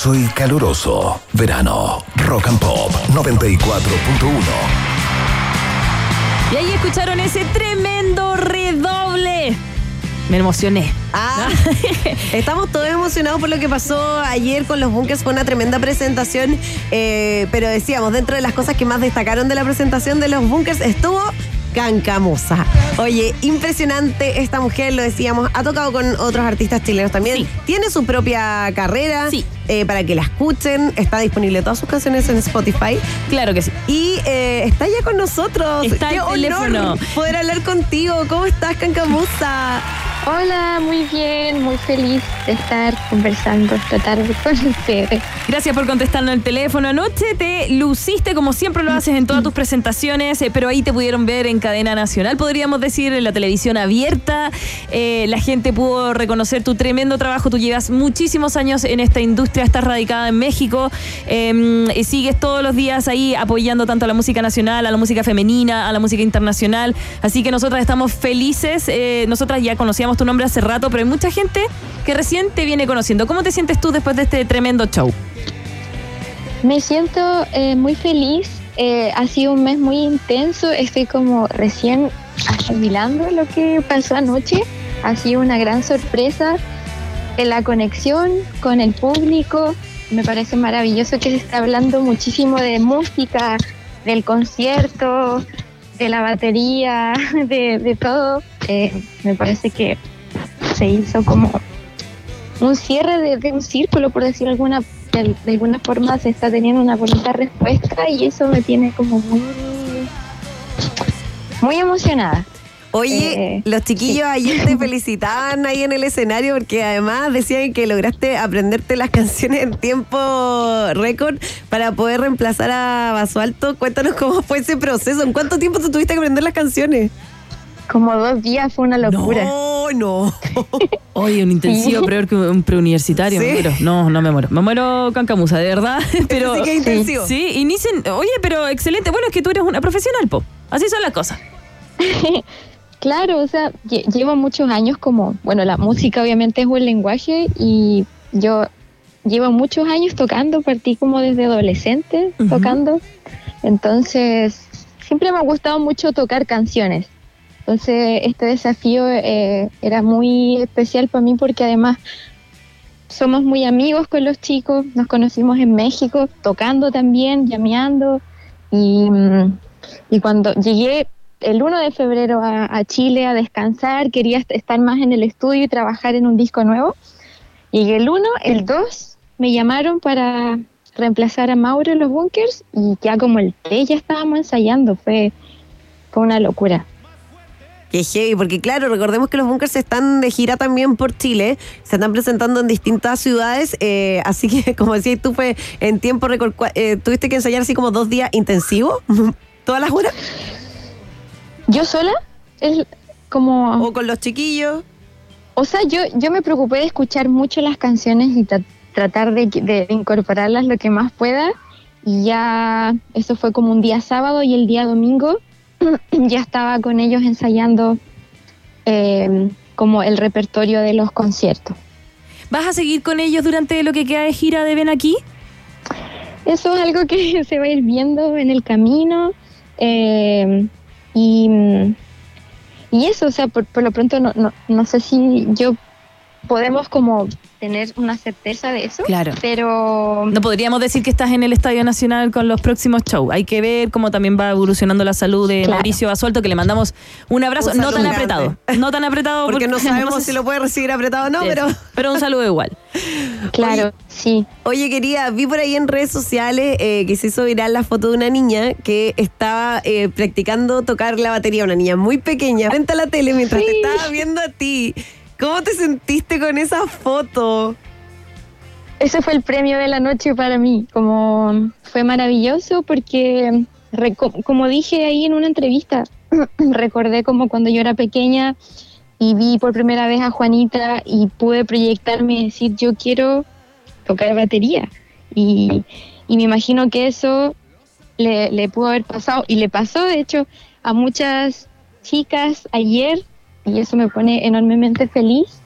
Generoso y caluroso. Verano. Rock and Pop 94.1. Y ahí escucharon ese tremendo redoble. Me emocioné. Ah, <laughs> estamos todos emocionados por lo que pasó ayer con los bunkers. Fue una tremenda presentación. eh, pero decíamos, dentro de las cosas que más destacaron de la presentación de los bunkers estuvo Cancamusa. Oye, impresionante esta mujer, lo decíamos, ha tocado con otros artistas chilenos también. Tiene su propia carrera eh, para que la escuchen. Está disponible todas sus canciones en Spotify. Claro que sí. Y eh, está ya con nosotros. Está Qué al honor teléfono. poder hablar contigo. ¿Cómo estás, Cancamusa? Hola, muy bien, muy feliz de estar conversando esta tarde con ustedes. Gracias por contestarnos el teléfono. Anoche te luciste como siempre lo haces en todas tus presentaciones, eh, pero ahí te pudieron ver en cadena nacional, podríamos decir, en la televisión abierta. Eh, la gente pudo reconocer tu tremendo trabajo. Tú llevas muchísimos años en esta industria, estás radicada en México eh, y sigues todos los días ahí apoyando tanto a la música nacional, a la música femenina, a la música internacional. Así que nosotras estamos felices. Eh, nosotras ya conocíamos tu nombre hace rato, pero hay mucha gente que recién te viene conociendo. ¿Cómo te sientes tú después de este tremendo show? Me siento eh, muy feliz. eh, ha sido un mes muy intenso. Estoy como recién asimilando lo que pasó anoche. Ha sido una gran sorpresa. la conexión con el público. Me parece maravilloso que se está hablando muchísimo de música, del concierto, de la batería, <laughs> de, de todo. Eh, me parece que se hizo como un cierre de, un círculo, por decir alguna, de, de alguna forma se está teniendo una bonita respuesta y eso me tiene como muy, muy emocionada. Oye, Eh, los chiquillos ayer te <laughs> felicitaban ahí en el escenario porque además decían que lograste aprenderte las canciones en tiempo récord para poder reemplazar a Basualto. Cuéntanos cómo fue ese proceso. ¿En cuánto tiempo tú tuviste que aprender las canciones? Como dos días fue una locura. No, no. <laughs> Oye, un intensivo Sí. peor que un preuniversitario, me ¿Sí? muero. No, no me muero. Me muero cancamusa, de verdad. <laughs> Pero, sí que es intensivo. Sí, y Nissen, oye, pero excelente. Bueno, es que tú eres una profesional, po. Así son las cosas. Claro, o sea, lle- llevo muchos años como, bueno, la música obviamente es un lenguaje y yo llevo muchos años tocando, partí como desde adolescente tocando, entonces siempre me ha gustado mucho tocar canciones. Entonces este desafío eh, era muy especial para mí porque además somos muy amigos con los chicos, nos conocimos en México, tocando también, llameando. Y, mm, y cuando llegué el 1 de febrero a, Chile a descansar, quería est- estar más en el estudio y trabajar en un disco nuevo. Llegué el 1, el 2 me llamaron para reemplazar a Mauro en los bunkers y ya como el 3 ya estábamos ensayando, fue, fue una locura. Qué heavy, porque claro, recordemos que los bunkers están de gira también por Chile, se están presentando en distintas ciudades, eh, así que <laughs> como decías tú, fue en tiempo récord, eh, tuviste que ensayar así como dos días intensivos, <laughs> todas las horas, Yo sola, es como... o con los chiquillos. O sea, yo, yo me preocupé de escuchar mucho las canciones y tra- tratar de, de incorporarlas lo que más pueda. Y ya eso fue como un día sábado y el día domingo <clears throat> ya estaba con ellos ensayando eh, como el repertorio de los conciertos. ¿Vas a seguir con ellos durante lo que queda de gira de Ven aquí? Eso es algo que <laughs> se va a ir viendo en el camino. eh, y, y eso, o sea, por, por lo pronto no, no, no sé si yo podemos como tener una certeza de eso. Claro. Pero No podríamos decir que estás en el Estadio Nacional con los próximos shows. Hay que ver cómo también va evolucionando la salud de Claro. Mauricio Basualto, que le mandamos un abrazo, Un no tan grande. apretado. No tan apretado Porque no sabemos sé si lo puede recibir apretado o no, Sí, pero... pero un saludo igual. Claro, sí. Oye, querida, vi por ahí en redes sociales eh, que se hizo viral la foto de una niña que estaba eh, practicando tocar la batería, una niña muy pequeña, frente a la tele mientras te estaba viendo a ti. ¿Cómo te sentiste con esa foto? Ese fue el premio de la noche para mí. Como fue maravilloso porque, como dije ahí en una entrevista, <clears throat> recordé como cuando yo era pequeña y vi por primera vez a Juanita y pude proyectarme y decir, yo quiero tocar batería. Y, y me imagino que eso le, le pudo haber pasado, y le pasó de hecho a muchas chicas ayer, y eso me pone enormemente feliz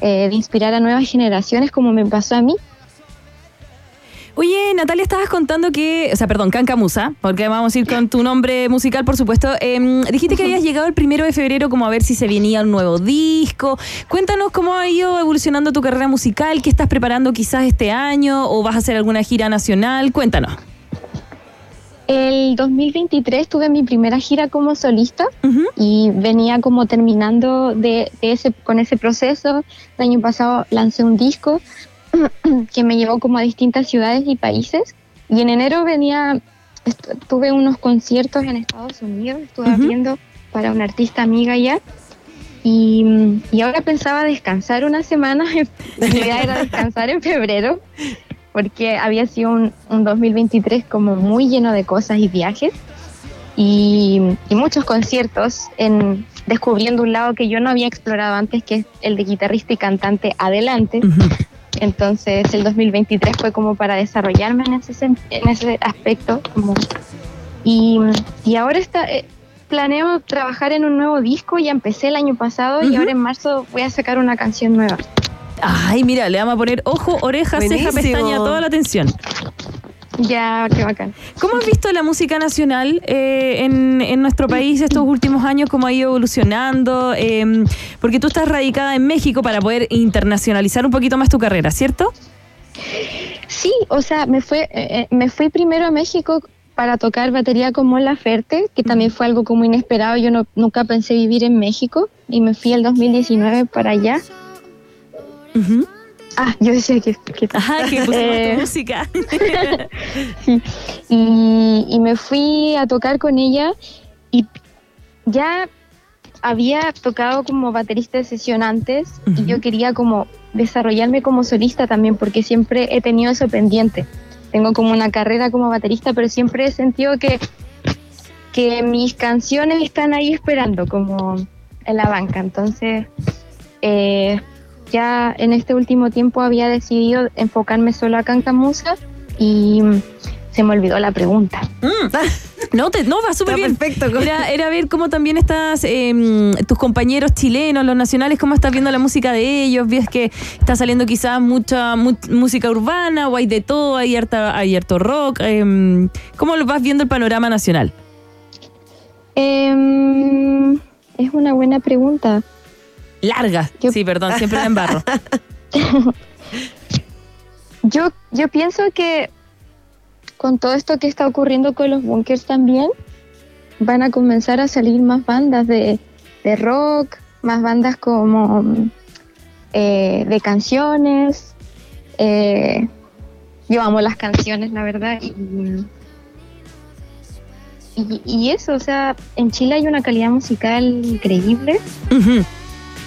eh, de inspirar a nuevas generaciones como me pasó a mí. Oye, Natalia, estabas contando que, o sea, perdón, Cancamusa, porque vamos a ir con tu nombre musical, por supuesto. Em, dijiste que habías llegado el primero de febrero como a ver si se venía un nuevo disco. Cuéntanos cómo ha ido evolucionando tu carrera musical, qué estás preparando quizás este año o vas a hacer alguna gira nacional. Cuéntanos. El 2023 tuve mi primera gira como solista y venía como terminando de, de ese, con ese proceso. El año pasado lancé un disco <clears throat> que me llevó como a distintas ciudades y países. Y en enero venía, tuve unos conciertos en Estados Unidos, estuve Ujú. abriendo para una artista amiga allá. Y, y ahora pensaba descansar una semana. Mi idea era descansar en febrero, porque había sido un, un 2023 como muy lleno de cosas y viajes y, y muchos conciertos en descubriendo un lado que yo no había explorado antes, que es el de guitarrista y cantante adelante. Entonces el 2023 fue como para desarrollarme en ese, en ese aspecto. Como, y, y ahora está, eh, planeo trabajar en un nuevo disco, ya empecé el año pasado y Ujú. ahora en marzo voy a sacar una canción nueva. Ay, mira, le vamos a poner ojo, oreja, ceja, Buenísimo. pestaña, toda la atención. Ya, qué bacán. ¿Cómo has visto la música nacional eh, en, en nuestro país estos últimos años? ¿Cómo ha ido evolucionando? Eh, porque tú estás radicada en México para poder internacionalizar un poquito más tu carrera, ¿cierto? Sí, o sea, me, fue, eh, eh, me fui primero a México para tocar batería con Mon Laferte, que también fue algo como inesperado. Yo no, nunca pensé vivir en México y me fui el 2019 para allá. Ah, yo decía que... que <laughs> Ajá, que pusimos Eh, tu música. <laughs> sí. y, y me fui a tocar con ella y ya había tocado como baterista de sesión antes y yo quería como desarrollarme como solista también porque siempre he tenido eso pendiente. Tengo como una carrera como baterista, pero siempre he sentido que, que mis canciones están ahí esperando como en la banca. Entonces, eh, ya en este último tiempo había decidido enfocarme solo a Cancamusa y mm, se me olvidó la pregunta. <laughs> No, te, no va súper bien. Perfecto. Era, era ver cómo también estás, eh, tus compañeros chilenos, los nacionales, cómo estás viendo la música de ellos. Ves que está saliendo quizás mucha mu- música urbana o hay de todo, hay, harta, hay harto rock. eh, ¿Cómo lo vas viendo el panorama nacional? Em, es una buena pregunta. Larga. Sí, perdón, siempre la embarro. <laughs> Yo, yo pienso que con todo esto que está ocurriendo con los bunkers también, van a comenzar a salir más bandas de, de rock, más bandas como eh, de canciones. Eh, yo amo las canciones, la verdad. Y, y, y eso, o sea, en Chile hay una calidad musical increíble.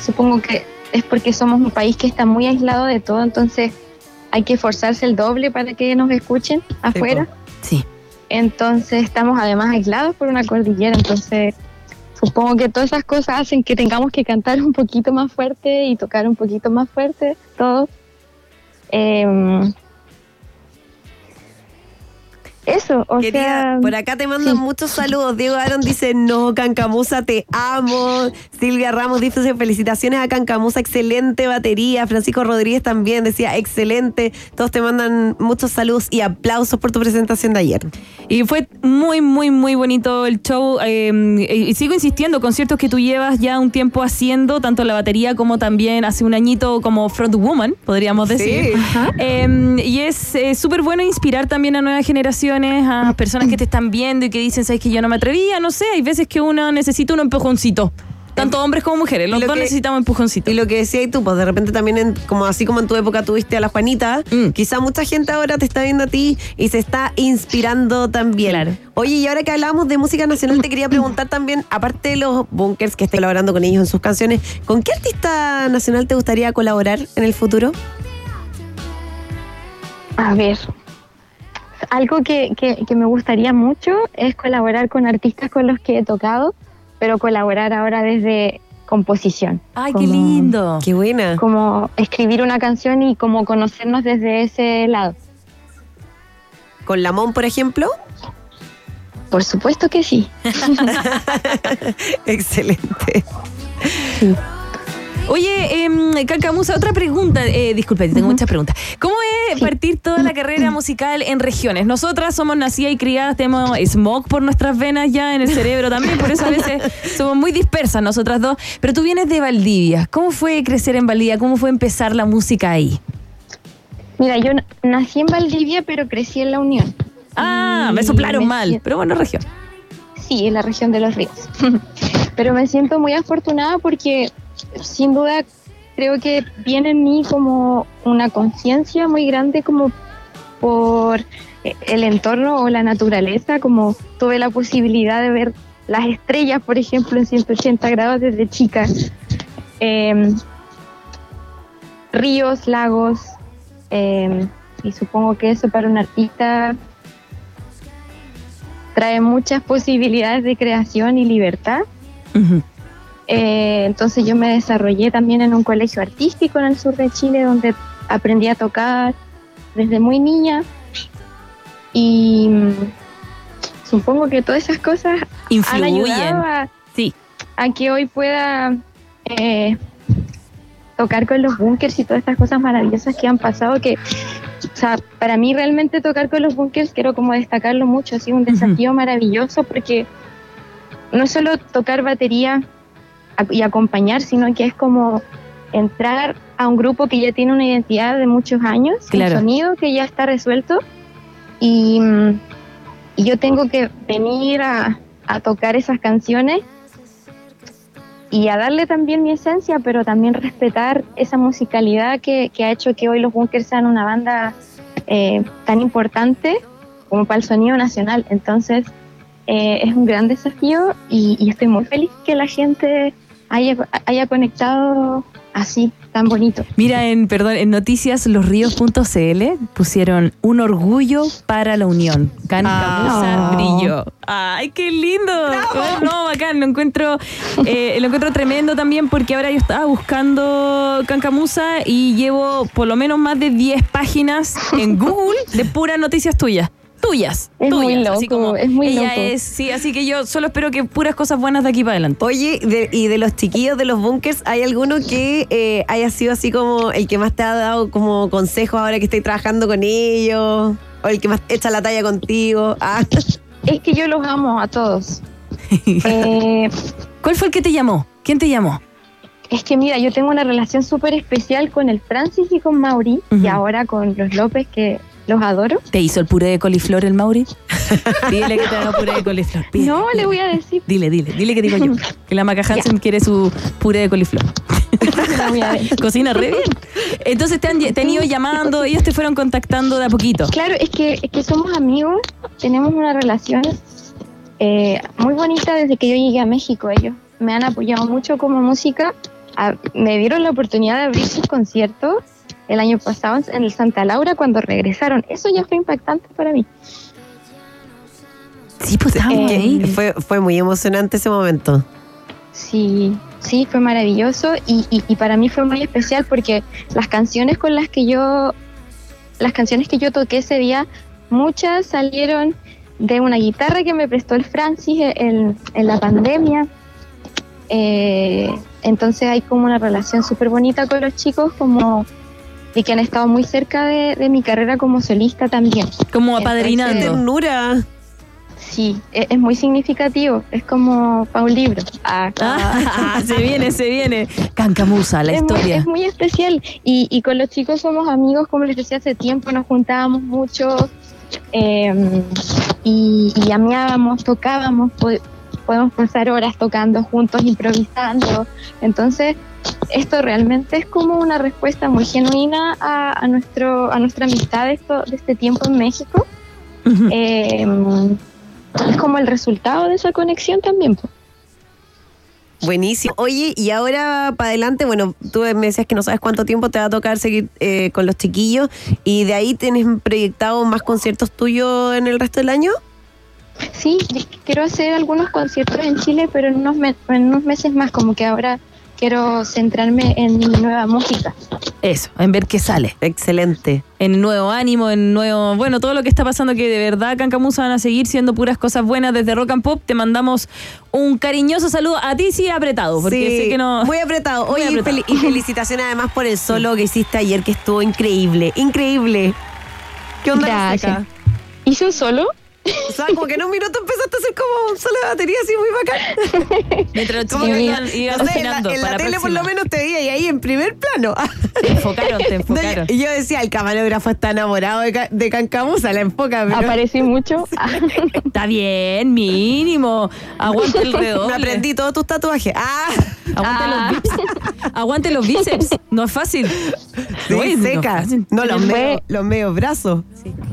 Supongo que es porque somos un país que está muy aislado de todo, entonces hay que esforzarse el doble para que nos escuchen afuera. Sí. Entonces estamos además aislados por una cordillera, entonces supongo que todas esas cosas hacen que tengamos que cantar un poquito más fuerte y tocar un poquito más fuerte todos. Em, eso, o Querida, sea... por acá te mandan muchos saludos. Diego Aaron dice, no, Cancamusa, te amo. Silvia Ramos dice, felicitaciones a Cancamusa, excelente batería. Francisco Rodríguez también decía, excelente. Todos te mandan muchos saludos y aplausos por tu presentación de ayer. Y fue muy, muy, muy bonito el show. eh, y sigo insistiendo, conciertos que tú llevas ya un tiempo haciendo, tanto la batería como también hace un añito como frontwoman, podríamos decir. Sí. Eh, y es eh, súper bueno inspirar también a nuevas a <coughs> personas que te están viendo y que dicen, sabes que yo no me atrevía, no sé, hay veces que uno necesita un empujoncito. Tanto hombres como mujeres, los Y lo dos que- necesitamos empujoncito. Y lo que decías tú, pues de repente también, en- como así como en tu época tuviste a la Juanita, Mm. quizá mucha gente ahora te está viendo a ti y se está inspirando también. Oye, y ahora que hablamos de música nacional, te quería preguntar también, aparte de los bunkers que estés colaborando con ellos en sus canciones, ¿con qué artista nacional te gustaría colaborar en el futuro? A ver, algo que, que- que me gustaría mucho es colaborar con artistas con los que he tocado, pero colaborar ahora desde composición. Ay, qué lindo. Qué buena. Como escribir una canción y como conocernos desde ese lado. ¿Con Lamón, por ejemplo? Por supuesto que sí. <laughs> Excelente. Oye, eh, Cancamusa, otra pregunta. Eh, disculpe, tengo muchas preguntas. ¿Cómo es partir toda la carrera musical en regiones? Nosotras somos nacidas y criadas, tenemos smog por nuestras venas ya en el <laughs> cerebro también, por eso a veces somos muy dispersas nosotras dos. Pero tú vienes de Valdivia. ¿Cómo fue crecer en Valdivia? ¿Cómo fue empezar la música ahí? Mira, yo nací en Valdivia, pero crecí en La Unión. Ah, Y me soplaron me mal, pero bueno, región. Sí, en la región de los ríos. <laughs> pero me siento muy afortunada porque sin duda creo que viene en mí como una conciencia muy grande como por el entorno o la naturaleza, como tuve la posibilidad de ver las estrellas, por ejemplo, en 180 grados desde chica. eh, ríos, lagos, eh, y supongo que eso para un artista trae muchas posibilidades de creación y libertad. Eh, entonces yo me desarrollé también en un colegio artístico en el sur de Chile donde aprendí a tocar desde muy niña y mm, supongo que todas esas cosas han Influyen. ayudado a, Sí. a que hoy pueda eh, tocar con los bunkers y todas estas cosas maravillosas que han pasado que o sea, para mí realmente tocar con los bunkers quiero como destacarlo mucho, ha sido un desafío maravilloso porque no solo tocar batería y acompañar, sino que es como entrar a un grupo que ya tiene una identidad de muchos años, Claro. un sonido que ya está resuelto y, mm, y yo tengo que venir a, a tocar esas canciones y a darle también mi esencia, pero también respetar esa musicalidad que, que ha hecho que hoy los Bunkers sean una banda eh, tan importante como para el sonido nacional. Entonces eh, es un gran desafío y, y estoy muy feliz que la gente haya, haya conectado así, tan bonito. Mira, en, perdón, en noticias losríos.cl pusieron un orgullo para la unión. Cancamusa Ah. brilló. ¡Ay, qué lindo! No, bacán, lo encuentro, eh, lo encuentro tremendo también porque ahora yo estaba buscando Cancamusa y llevo por lo menos más de 10 páginas en Google de puras noticias tuyas. Tuyas. Es tuyas, muy así loco, como es muy ella loco. es, sí, así que yo solo espero que puras cosas buenas de aquí para adelante. Oye, de- y de los chiquillos de los bunkers, ¿hay alguno que eh, haya sido así como el que más te ha dado como consejo ahora que estoy trabajando con ellos? ¿O el que más echa la talla contigo? <laughs> Ah. Es que yo los amo a todos. <laughs> Eh, ¿Cuál fue el que te llamó? ¿Quién te llamó? Es que mira, yo tengo una relación súper especial con el Francis y con Mauri y ahora con los López que los adoro. ¿Te hizo el puré de coliflor el Mauri? <laughs> Dile que te haga puré de coliflor. Pide, No, le voy a decir. Dile, dile, dile que digo yo. <laughs> Que la Maca Hansen quiere su puré de coliflor. <laughs> Cocina re bien. Entonces te han, te han ido llamando, ellos te fueron contactando de a poquito. Claro, es que, es que somos amigos, tenemos una relación eh, muy bonita desde que yo llegué a México. Ellos me han apoyado mucho como música. Ah, me dieron la oportunidad de abrir sus conciertos el año pasado en el Santa Laura cuando regresaron. Eso ya fue impactante para mí. Sí, pues Eh. Fue, fue muy emocionante ese momento. Sí, sí, fue maravilloso y, y- y para mí fue muy especial porque las canciones con las que yo, las canciones que yo toqué ese día, muchas salieron de una guitarra que me prestó el Francis en, en la pandemia. Eh, entonces hay como una relación súper bonita con los chicos, como y que han estado muy cerca de, de mi carrera como solista también. Como Entonces, apadrinando. Ternura. Sí, e- es, muy significativo, es como para un libro. Ah, <laughs> Ah, se viene, se viene. Cancamusa, la es Muy, historia. es muy especial. Y, y con los chicos somos amigos, como les decía hace tiempo, nos juntábamos mucho eh, y, y llameábamos, tocábamos, podemos pasar horas tocando juntos, improvisando. Entonces, esto realmente es como una respuesta muy genuina a, a nuestro, a nuestra amistad de, esto, de este tiempo en México. Eh, es como el resultado de esa conexión también. Buenísimo. Oye, y ahora para adelante, bueno, tú me decías que no sabes cuánto tiempo te va a tocar seguir eh, con los chiquillos y de ahí tienes proyectado más conciertos tuyos en el resto del año. Sí, quiero hacer algunos conciertos en Chile, pero en unos, me- en unos meses más, como que ahora quiero centrarme en mi nueva música. Eso, en ver qué sale. Excelente. En nuevo ánimo, en nuevo. Bueno, todo lo que está pasando, que de verdad Cancamusa van a seguir siendo puras cosas buenas desde Rock and Pop. Te mandamos un cariñoso saludo a ti, sí, apretado, porque Sí, sé que no. Muy apretado. <laughs> Muy Oye, y apretado. fel- y felicitaciones además por el solo que hiciste ayer, que estuvo increíble. Increíble. ¿Qué onda Gracias. música? ¿Hizo solo? O sea, como que en un minuto empezaste a hacer como un solo de batería así muy bacán. <laughs> Mientras los chicos iban, iban no sé, en la, en la para tele por lo menos te veía y ahí en primer plano. Te enfocaron, te <laughs> enfocaron. Y yo decía, el camarógrafo está enamorado de, de Cancamusa, la enfoca. pero- Aparecí mucho. <laughs> Está bien, mínimo. Aguante el redoble. Me aprendí todos tus tatuajes. Ah, Aguante Ah. los bíceps. Aguante los bíceps. No es fácil. sí, No es- no seca. fácil. No, los, Fue- medios, los medios brazos.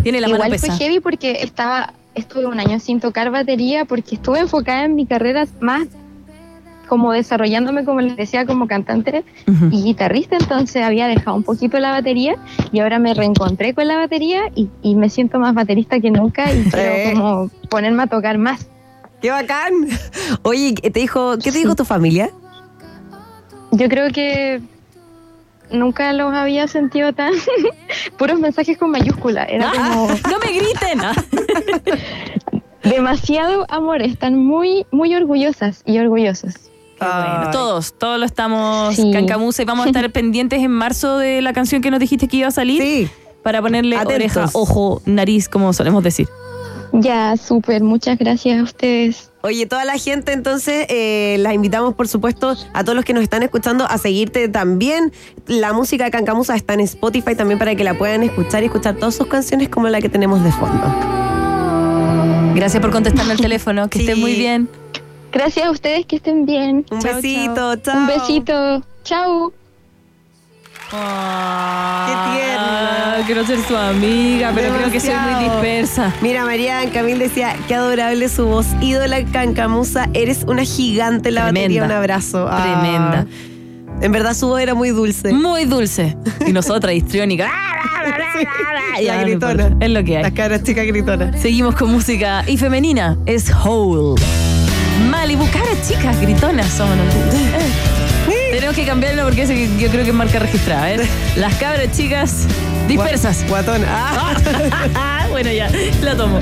Tiene la mano Igual fue pesada. heavy porque estaba, estuve un año sin tocar batería porque estuve enfocada en mi carrera más como desarrollándome, como les decía, como cantante y guitarrista, entonces había dejado un poquito la batería y ahora me reencontré con la batería y, y me siento más baterista que nunca y quiero como ponerme a tocar más. ¡Qué bacán! Oye, ¿te dijo, ¿qué te dijo tu familia? Yo creo que nunca los había sentido tan <laughs> puros mensajes con mayúscula. Era como <laughs> ¡No me griten! Ah. <laughs> demasiado amor. Están muy, muy orgullosas y orgullosos. Bueno, todos, todos lo estamos Sí. cancamusa y vamos a estar pendientes en marzo de la canción que nos dijiste que iba a salir. Para ponerle Atentos. oreja, ojo, nariz, como solemos decir. Ya, súper. Muchas gracias a ustedes. Oye, toda la gente, entonces, eh, las invitamos, por supuesto, a todos los que nos están escuchando a seguirte también. La música de Cancamusa está en Spotify también para que la puedan escuchar y escuchar todas sus canciones como la que tenemos de fondo. Gracias por contestarme el <laughs> teléfono. Que estés muy bien. Gracias a ustedes, que estén bien. Un Chao, besito, chao. Un besito. Chao. Qué tierna. Quiero ser su amiga, pero creo que soy muy dispersa. Mira, María Camil decía, qué adorable su voz. Ídola Cancamusa, eres una gigante la Tremenda. batería. Un abrazo. Ah. Tremenda. En verdad su voz era muy dulce. Muy dulce. Y nosotras histriónicas. Y no <laughs> <laughs> gritona. Es lo que hay. Las caras chicas gritonas. Seguimos con música y femenina. Es Hole. Malibu, caras chicas, gritonas somos nosotros. Tenemos que cambiarlo porque ese yo creo que es marca registrada. ¿eh? Las cabras chicas dispersas. Guatón. Ah. <laughs> bueno, ya, la tomo.